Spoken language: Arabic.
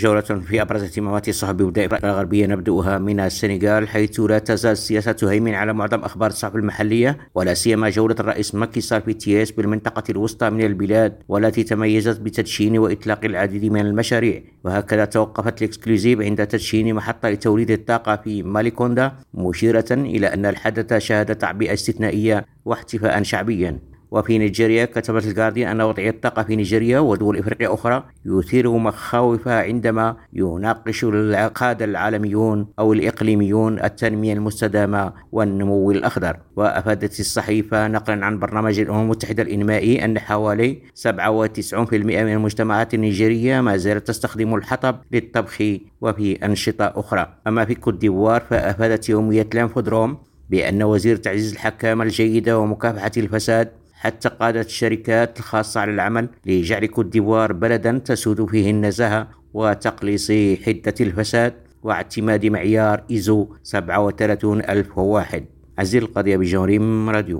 جولة في أبرز اهتمامات الصحف بوداء الغربية نبدأها من السنغال حيث لا تزال السياسة تهيمن على معظم أخبار الصحف المحلية ولا سيما جولة الرئيس ماكي سال في تياس بالمنطقة الوسطى من البلاد والتي تميزت بتدشين وإطلاق العديد من المشاريع. وهكذا توقفت الإكسكلوزيف عند تدشين محطة لتوليد الطاقة في ماليكوندا مشيرة إلى أن الحدث شهد تعبئة استثنائية واحتفاء شعبيا. وفي نيجيريا كتبت الجارديان أن وضع الطاقة في نيجيريا ودول إفريقيا أخرى يثير مخاوفها عندما يناقش القادة العالميون أو الإقليميون التنمية المستدامة والنمو الأخضر. وأفادت الصحيفة نقلا عن برنامج الأمم المتحدة الإنمائي أن حوالي 97% من المجتمعات النيجيرية ما زالت تستخدم الحطب للطبخ وفي أنشطة أخرى. أما في كوت ديفوار فأفادت يومية لانفودروم بأن وزير تعزيز الحكامة الجيدة ومكافحة الفساد حث قادة الشركات الخاصة على العمل لجعل كوت بلدا تسود فيه النزاهة وتقليص حدة الفساد واعتماد معيار إيزو 37001 عزيز القضية بجوريم راديو.